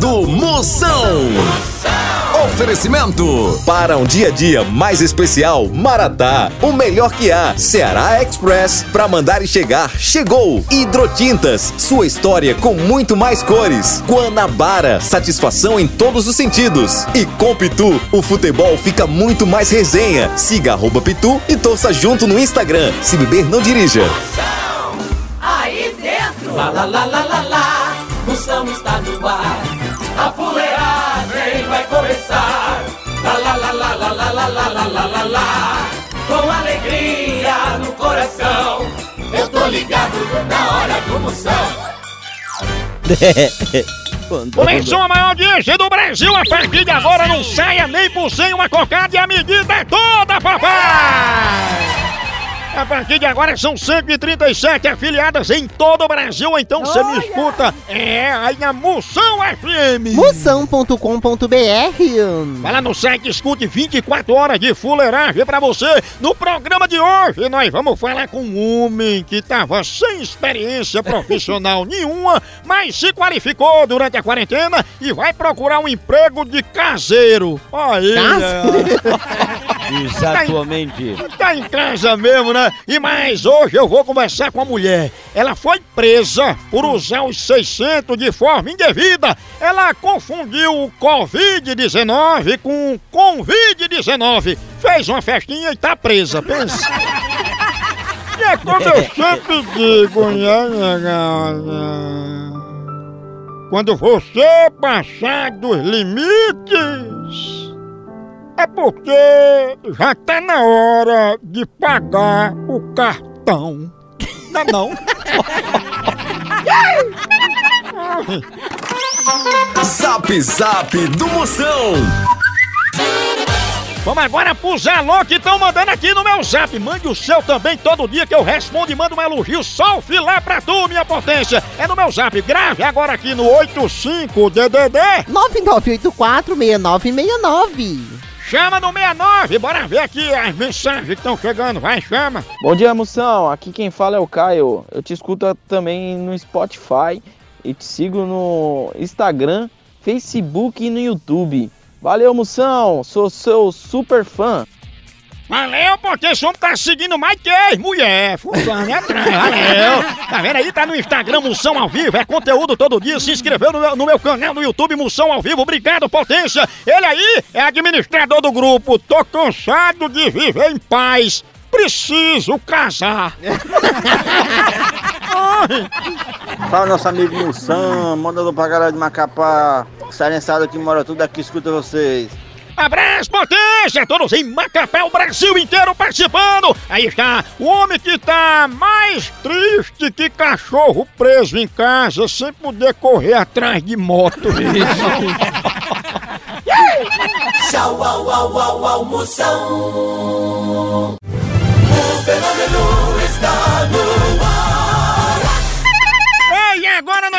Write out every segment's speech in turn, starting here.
do Moção. Oferecimento para um dia a dia mais especial, Maratá, o melhor que há. Ceará Express, para mandar e chegar, chegou. Hidrotintas, sua história com muito mais cores. Guanabara, satisfação em todos os sentidos. E com Pitu, o futebol fica muito mais resenha. Siga arroba Pitu e torça junto no Instagram. Se beber, não dirija. Aí dentro, lá lá lá lá lá lá, Moção está ligado na hora do Moção. Começou a maior audiência do Brasil a partir de agora. Não saia nem por sem uma cocada e a medida é toda, papai! A partir de agora são 137 afiliadas em todo o Brasil, então você me escuta. É, aí na Moção FM. Moção.com.br Vai lá no site, escute 24 horas de fuleiragem pra você. No programa de hoje, nós vamos falar com um homem que tava sem experiência profissional nenhuma, mas se qualificou durante a quarentena e vai procurar um emprego de caseiro. Aí, é. Exatamente. Tá em casa mesmo, né? E mais, hoje eu vou conversar com a mulher. Ela foi presa por usar os 600 de forma indevida. Ela confundiu o Covid-19 com Convid-19. Fez uma festinha e tá presa, pensa. E é como eu sempre digo, né? Quando você passar dos limites, é porque já tá na hora de pagar o cartão. Não é não? Zap Zap do Moção. Vamos agora pros alô que estão mandando aqui no meu zap. Mande o seu também todo dia que eu respondo e mando um elogio. Só o filé pra tu, minha potência. É no meu zap. Grave agora aqui no 85DDD. 99846969. Chama no 69. Bora ver aqui as mensagens que estão chegando. Vai, chama. Bom dia, Moção. Aqui quem fala é o Caio. Eu te escuto também no Spotify e te sigo no Instagram, Facebook e no YouTube. Valeu, Moção. Sou seu super fã. Valeu, porque esse homem tá seguindo mais que as mulher. Fulano atrás, valeu. Tá vendo aí? Tá no Instagram Moção ao Vivo. É conteúdo todo dia. Se inscreveu no meu, no meu canal no YouTube Moção ao Vivo. Obrigado, potência. Ele aí é administrador do grupo. Tô cansado de viver em paz. Preciso casar. Fala nosso amigo Moção, manda alô pra galera de Macapá, Serençado que mora tudo aqui, escuta vocês. Abraço, potência! Todos em Macapé, o Brasil inteiro participando! Aí está, o homem que tá mais triste que cachorro preso em casa sem poder correr atrás de moto. Tchau, au, au, au, au, Moção. O fenômeno está no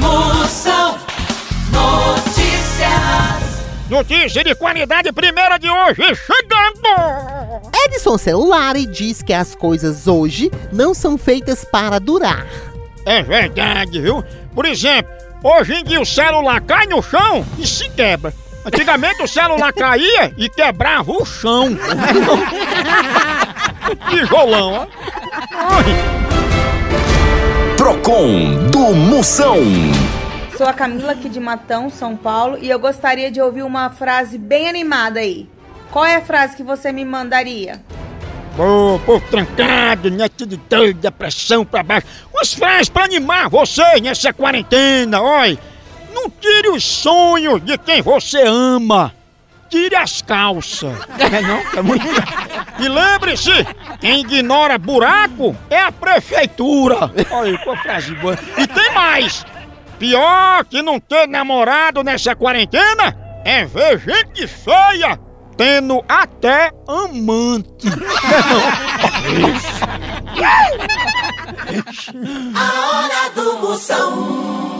Moção Notícias. Notícia de qualidade primeira de hoje chegando! Edson Celulari diz que as coisas hoje não são feitas para durar. É verdade, viu? Por exemplo, hoje em dia o celular cai no chão e se quebra. Antigamente o celular caía e quebrava o chão. Tijolão, ó. Procon do Moção. Sou a Camila aqui de Matão, São Paulo, e eu gostaria de ouvir uma frase bem animada aí. Qual é a frase que você me mandaria? Ô, povo trancado, né? Tudo doido, depressão pra baixo. Umas frases pra animar vocês nessa quarentena, oi. Não tire os sonhos de quem você ama. Tire as calças. É não? É muito... E lembre-se, quem ignora buraco é a prefeitura. Olha que frase boa. E tem mais. Pior que não ter namorado nessa quarentena é ver gente feia tendo até amante. A hora do Moção.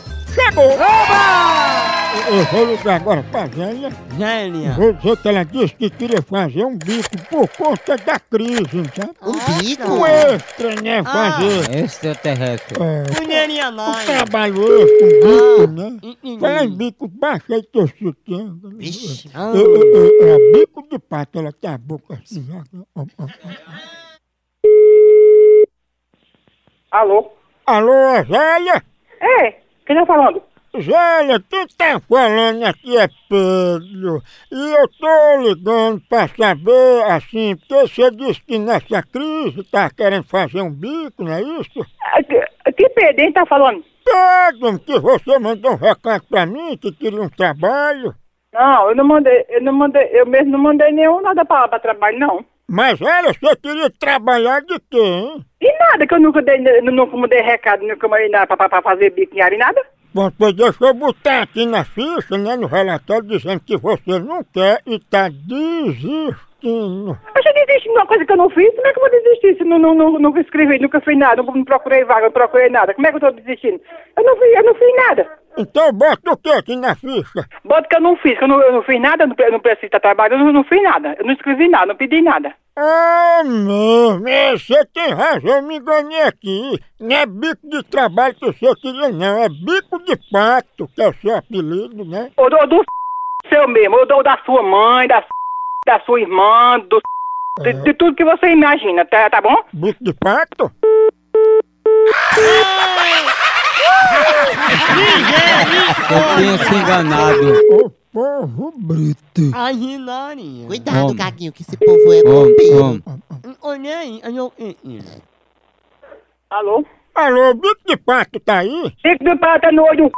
chegou! Eu vou ligar agora pra Zélia. Gélia. Vou dizer que ela disse que queria fazer um bico por conta da crise, sabe? Um bico? Um extra, né? Fazer. Extraterrestre. É, Mulherinha um nós. trabalho extra, um bico, né? Entendi. Fala em bico, baixa aí teu sutiã. Vixe. É, é, é, é, bico de pato, ela tem a boca assim. ó, ó, ó, ó. Alô? Alô, é Zélia? É, quem tá falando? Zélia, quem tá falando aqui é Pedro. E eu tô ligando pra saber, assim, porque você disse que nessa crise tá querendo fazer um bico, não é isso? Ah, Que, que pedem tá falando? Pedro, que você mandou um recado pra mim que queria um trabalho. Não, eu não mandei, eu não mandei, eu mesmo não mandei nenhum nada pra, pra trabalho, não. Mas olha, você queria trabalhar de quê, hein? E nada, que eu nunca dei, nunca mandei recado, nunca mandei nada pra, pra, fazer bico em nada. Bom, pois deixa eu botar aqui na ficha, né, no relatório, dizendo que você não quer e tá desistindo. Eu já desisti de uma coisa que eu não fiz, como é que eu vou desistir se eu não, não, não, nunca escrevi, nunca fiz nada, não, não procurei vaga, não procurei nada, como é que eu tô desistindo? Eu não fiz, eu não fiz nada. Então bota o que aqui na ficha? Bota que eu não fiz, que eu não, eu não fiz nada, eu não, eu não preciso estar trabalhando, eu não, não fiz nada. Eu não escrevi nada, não pedi nada. Ah, é, você tem razão, eu me enganei aqui. Não é bico de trabalho que você queria, não, é bico de pato, que é o seu apelido, né? Ou do, do seu mesmo, ou do, da sua mãe, da, da sua irmã, do de, de tudo que você imagina, tá, tá bom? Bico de pato? Eu tinha se enganado. Ô povo bruto. Ai, Rinarinha. Cuidado, Homem. Gaguinho, que esse povo é homem. Olha aí, olha aí. Alô? Alô, bico de pato tá aí? Fique de prata no olho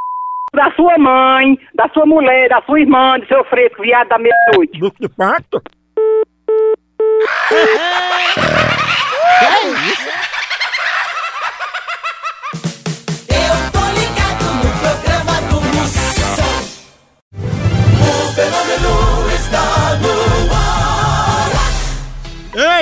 da sua mãe, da sua mulher, da sua irmã, do seu fresco, viado da meia-noite. Bico de pato? Eu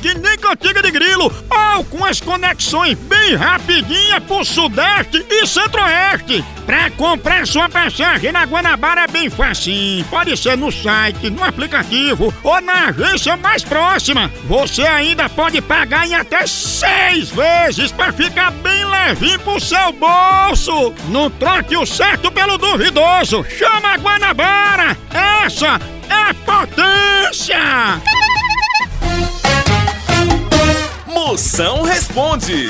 que nem cantiga de grilo, ou com as conexões bem rapidinha pro Sudeste e Centro-Oeste. Pra comprar sua passagem na Guanabara é bem facinho. Pode ser no site, no aplicativo ou na agência mais próxima. Você ainda pode pagar em até seis vezes pra ficar bem levinho pro seu bolso. Não troque o certo pelo duvidoso. Chama a Guanabara. Essa é potência. Moção responde.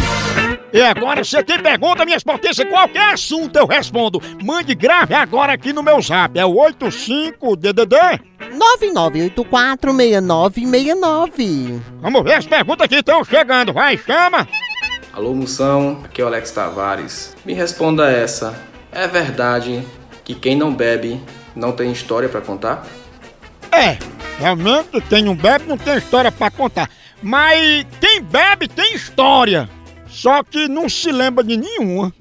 E agora, você tem pergunta, minhas potências, qualquer assunto eu respondo. Mande grave agora aqui no meu zap. É o 85DDD. 99846969. Vamos ver as perguntas que estão chegando. Vai, chama. Alô, Moção, aqui é o Alex Tavares. Me responda essa. É verdade que quem não bebe não tem história pra contar? É, realmente quem não bebe não tem história pra contar. Mas quem bebe tem história. Só que não se lembra de nenhuma.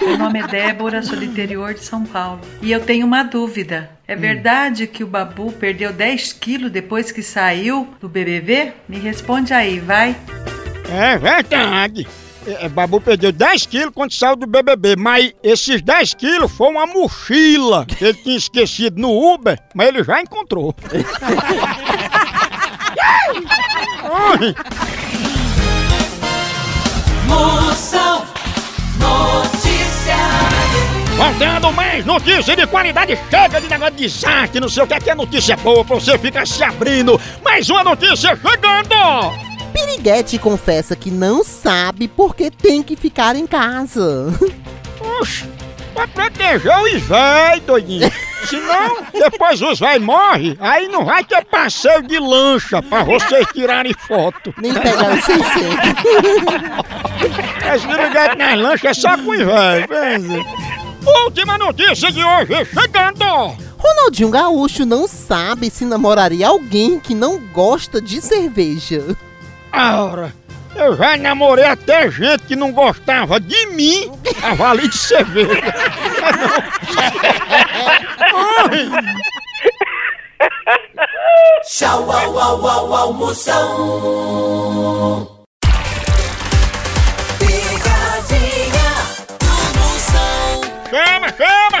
Meu nome é Débora, sou do interior de São Paulo. E eu tenho uma dúvida. É verdade que o Babu perdeu 10 quilos depois que saiu do BBB? Me responde aí, vai. É verdade. É, Babu perdeu 10 quilos quando saiu do BBB, mas esses 10 quilos foi uma mochila que ele tinha esquecido no Uber, mas ele já encontrou. Moção Noticiário. Voltando mais notícia de qualidade, chega de negócio de desastre, não sei o que é que é notícia boa pra você ficar se abrindo. Mais uma notícia chegando! Piriguete confessa que não sabe porque tem que ficar em casa. Oxi, pra proteger os véi, doidinho. Senão, depois os véi morrem, aí não vai ter passeio de lancha pra vocês tirarem foto. Nem pegar os 600. Esse piriguete nas lanchas é só com os véi. Última notícia de hoje chegando! Ronaldinho Gaúcho não sabe se namoraria alguém que não gosta de cerveja. Ora, eu já namorei até gente que não gostava de mim a valer de cerveja. Tchau, au, au, au, au, Moção. Picadinha do Moção. chama, chama!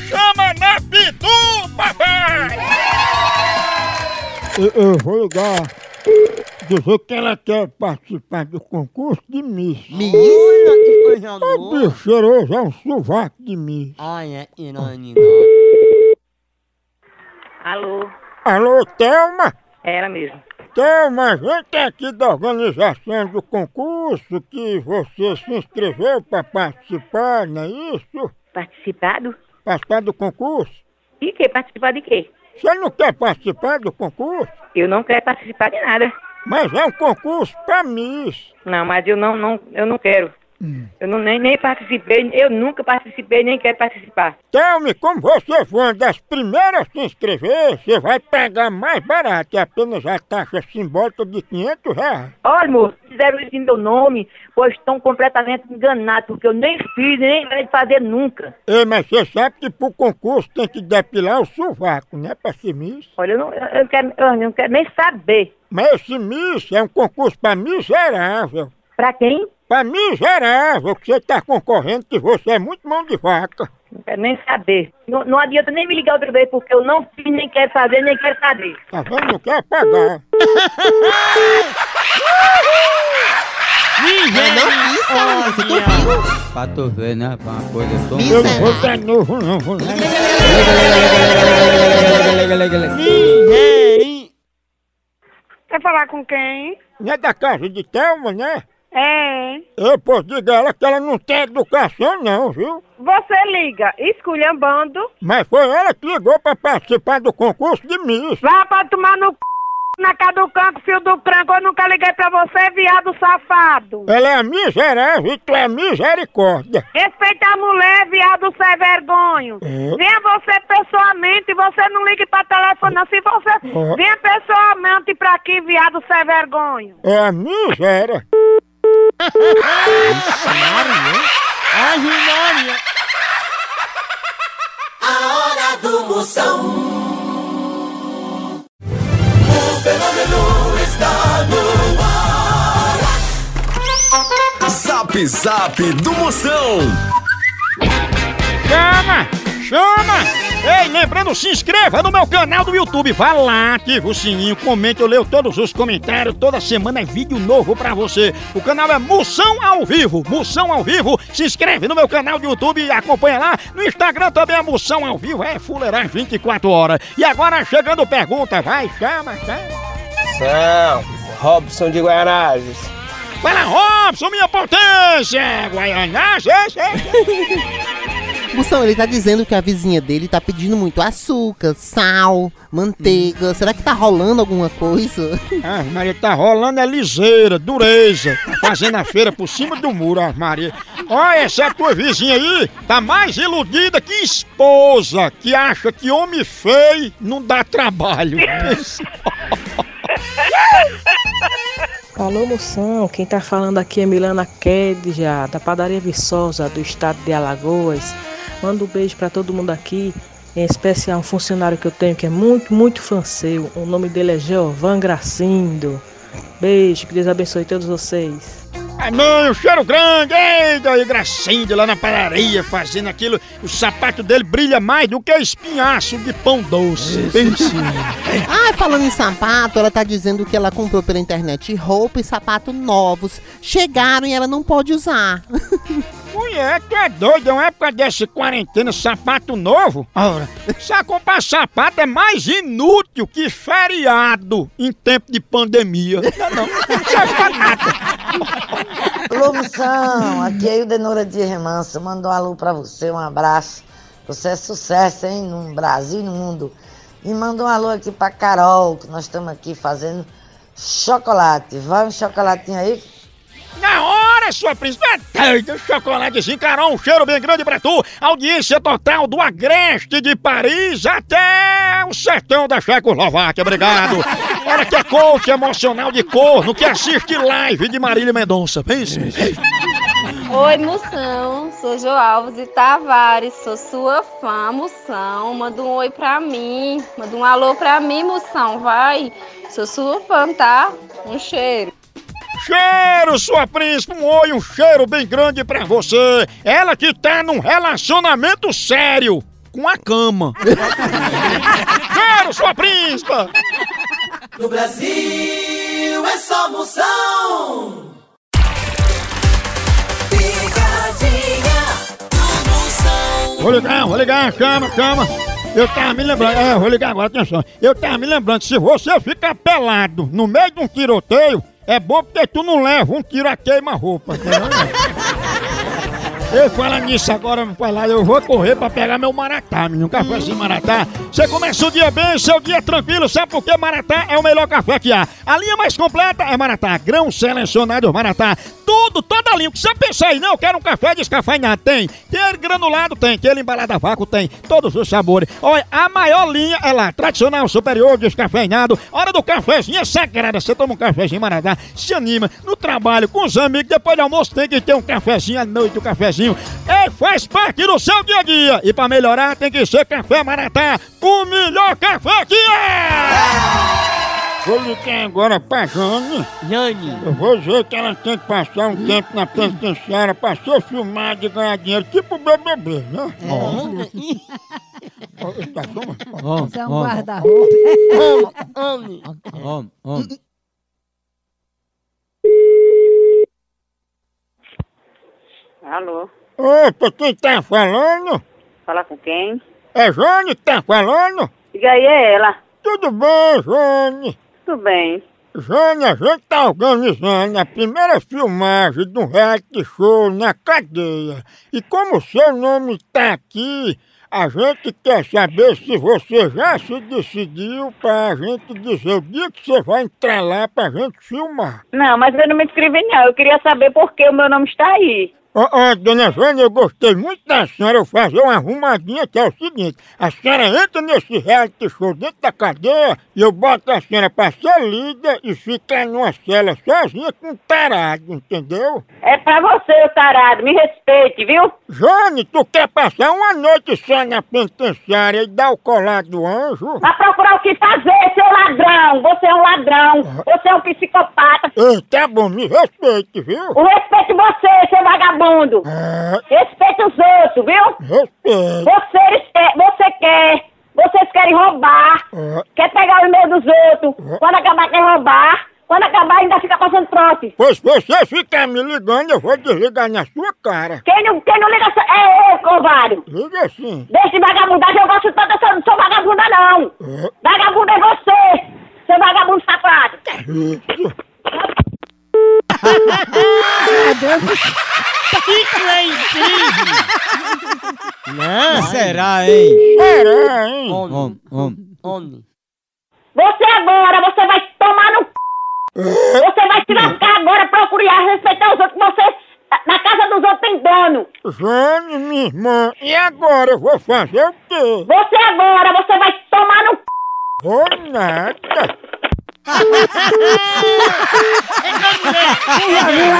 Eu, eu vou ligar. Dizer que ela quer participar do concurso de Miss. Miss? O bicho cheiroso é um sovaco de Miss. Ai, é irônico. Alô, Alô, Thelma? é ela mesmo. Thelma, a gente é aqui da organização do concurso que você se inscreveu para participar, não é isso? Participado? Participar do concurso? E que? Participar de quê? Você não quer participar do concurso? Eu não quero participar de nada. Mas é um concurso para Miss. Não, mas eu não, não, eu não quero. Eu não, nem, nem participei, eu nunca participei, nem quero participar. Thelma, como você foi uma das primeiras a se inscrever, você vai pegar mais barato, é apenas a taxa simbólica de 500 reais. Olha, moço, fizeram isso em meu nome, pois estão completamente enganados, porque eu nem fiz, nem vai fazer nunca. Ei, mas você sabe que pro concurso tem que depilar o sovaco, né, pra ser Miss? Olha, eu não, eu não quero, eu não quero nem saber. Mas esse Miss é um concurso pra miserável. Pra quem? Pra miserável, que você tá concorrendo que você é muito mão de vaca. Não quero nem saber. Não, não adianta nem me ligar outra vez, porque eu não fiz, nem quero fazer, nem quero saber. Tá vendo? Não quer pagar. Eu não quis, cara. Você tu viu? Pra tu ver, né? Pra uma coisa tão... Eu não vou dar novo, não. Vou lá. Quer falar com quem? Não é da casa de Thelma, né? É. Eu posso dizer a ela que ela não tem educação, não, viu? Você liga esculhambando. Mas foi ela que ligou pra participar do concurso de Miss. Vá pra tomar no c... na cara do canto, fio do cranco. Eu nunca liguei pra você, viado safado. Ela é miserável e tu é misericórdia. Respeita a mulher, viado sem vergonho. É. Venha você pessoalmente, você não ligue pra telefone, não. Se você. É. Venha pessoalmente pra aqui, viado sem vergonho. É a miséria. A hora do Moção. O fenômeno está no ar. Zap Zap do Moção. Chama! Chama! Ei, lembrando, se inscreva no meu canal do YouTube. Vá lá, ativa o sininho, comente, eu leio todos os comentários. Toda semana é vídeo novo pra você. O canal é Moção ao Vivo. Moção ao Vivo. Se inscreve no meu canal do YouTube e acompanha lá. No Instagram também é Moção ao Vivo. É fuleirar 24 horas. E agora chegando pergunta. Vai, chama, chama. São Robson de. Vai lá, Robson, minha potência! Guaianazes! Moção, ele tá dizendo que a vizinha dele tá pedindo muito açúcar, sal, manteiga. Será que tá rolando alguma coisa? Ah, Maria, tá rolando é liseira, dureza. Tá fazendo a feira por cima do muro, ah, Maria. Olha, essa tua vizinha aí tá mais iludida que esposa, que acha que homem feio não dá trabalho. Alô, moção, quem tá falando aqui é Milana Kedja, da padaria Viçosa, do estado de Alagoas. Manda um beijo pra todo mundo aqui, em especial um funcionário que eu tenho que é muito, muito fã seu. O nome dele é Geovan Gracindo. Beijo, que Deus abençoe todos vocês. Amém, o cheiro grande, eita, e Gracinda lá na padaria fazendo aquilo. O sapato dele brilha mais do que espinhaço de pão doce. Pense. Ah, falando em sapato, ela tá dizendo que ela comprou pela internet roupa e sapato novos. Chegaram e ela não pode usar. Mulher, tu é doido, é uma época dessa quarentena, sapato novo? Ora, só comprar sapato é mais inútil que feriado em tempo de pandemia. Não, não, não serve pra nada. Alô, Moção, aqui é Ildenora de Remanso. Mando um alô pra você, um abraço. Você é sucesso, hein, no Brasil e no mundo. E manda um alô aqui pra Carol, que nós estamos aqui fazendo chocolate. Vai um chocolatinho aí? Na hora, sua príncipe, é doido, chocolatezinho, Carol, um cheiro bem grande pra tu. Audiência total do Agreste de Paris até o sertão da Checoslováquia, obrigado. Ela que é coach emocional de corno, que assiste live de Marília Mendonça, pense. Oi, Moção. Sou Jo Alves de Tavares. Sou sua fã, Moção. Manda um oi pra mim. Manda um alô pra mim, Moção. Vai. Sou sua fã, tá? Um cheiro. Cheiro, sua príncipe, um oi, um cheiro bem grande pra você. Ela que tá num relacionamento sério com a cama. cheiro, sua príncipe. No Brasil é só Moção. Picadinha do Moção. Vou ligar, vou ligar, chama, chama. Eu tava me lembrando, é, vou ligar agora, atenção. Eu tava me lembrando, se você ficar pelado no meio de um tiroteio, é bom porque tu não leva um tiro a queima-roupa. entendeu? Eu falo nisso agora, me falar, eu vou correr pra pegar meu maratá, menino. Cafézinho maratá. Você começa o dia bem, seu dia tranquilo, sabe por que maratá é o melhor café que há? A linha mais completa é maratá, grão selecionado maratá. Tudo, toda a linha. O que você pensa aí, não, eu quero um café descafeinado, tem. Tem granulado, tem. Tem ele embalado a vácuo, tem. Todos os sabores. Olha, a maior linha é lá, tradicional, superior, descafeinado. Hora do cafezinho é sagrada. Você toma um cafezinho maratá, se anima, no trabalho, com os amigos, depois do almoço tem que ter um cafezinho à noite, um cafezinho. É, faz parte do seu dia a dia. E pra melhorar tem que ser café maratá, o melhor café que é! Vou ligar agora pra Jane. Jane. Eu vou dizer que ela tem que passar um tempo na penitenciária pra ser filmada e ganhar dinheiro, tipo BBB, né? Ó, tá bom? Você é um guarda-roupa. Homem, homem. Alô, Opa, quem tá falando? fala com quem? É Jane que tá falando? Diga aí, é ela. Tudo bem, Jane? Tudo bem. Jane, a gente tá organizando a primeira filmagem de um reality show na cadeia. E como o seu nome tá aqui, a gente quer saber se você já se decidiu pra gente dizer o dia que você vai entrar lá pra gente filmar. Não, mas eu não me inscrevi não. Eu queria saber por que o meu nome está aí. Ó, ó, dona Vânia, eu gostei muito da senhora eu fazer uma arrumadinha que é o seguinte, a senhora entra nesse reality show dentro da cadeia e eu boto a senhora pra ser líder e ficar numa cela sozinha com um tarado, entendeu? É pra você, ô tarado. Me respeite, viu? Jane, tu quer passar uma noite só na penitenciária e dar o colar do anjo? Vai procurar o que fazer, seu ladrão. Você é um ladrão. Você é um psicopata. Ei, tá bom, me respeite, viu? O respeito você, seu vagabundo. Respeite os outros, viu? Respeito. Vocês quer, você quer. Vocês querem roubar. Quer pegar o e-mail dos outros. Quando acabar, quer roubar. Quando acabar, ainda fica passando trote. Pois se você ficar me ligando, eu vou desligar na sua cara. Quem não, quem não liga é eu, covarde. Liga sim. Deixa de vagabundagem, eu gosto tanto, eu não sou vagabunda, não. Vagabundo é você, seu vagabundo safado. Né? Será, hein? Será, hein? Homem, homem, homem. Você agora, você vai tomar no c... Você vai se lascar agora, procurar respeitar os outros, você... Na casa dos outros tem dono. Jane, minha irmã, e agora eu vou fazer o quê? Você agora, você vai tomar no c... Vou nada. A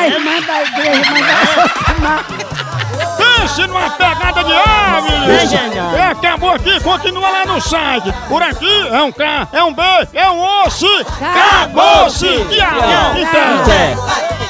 irmã da igreja mandar Pense numa pegada de ave! É, gente. É, acabou aqui, continua lá no site. Por aqui é um K, é um B, é um osso. Acabou-se! Tchau! Então. Até.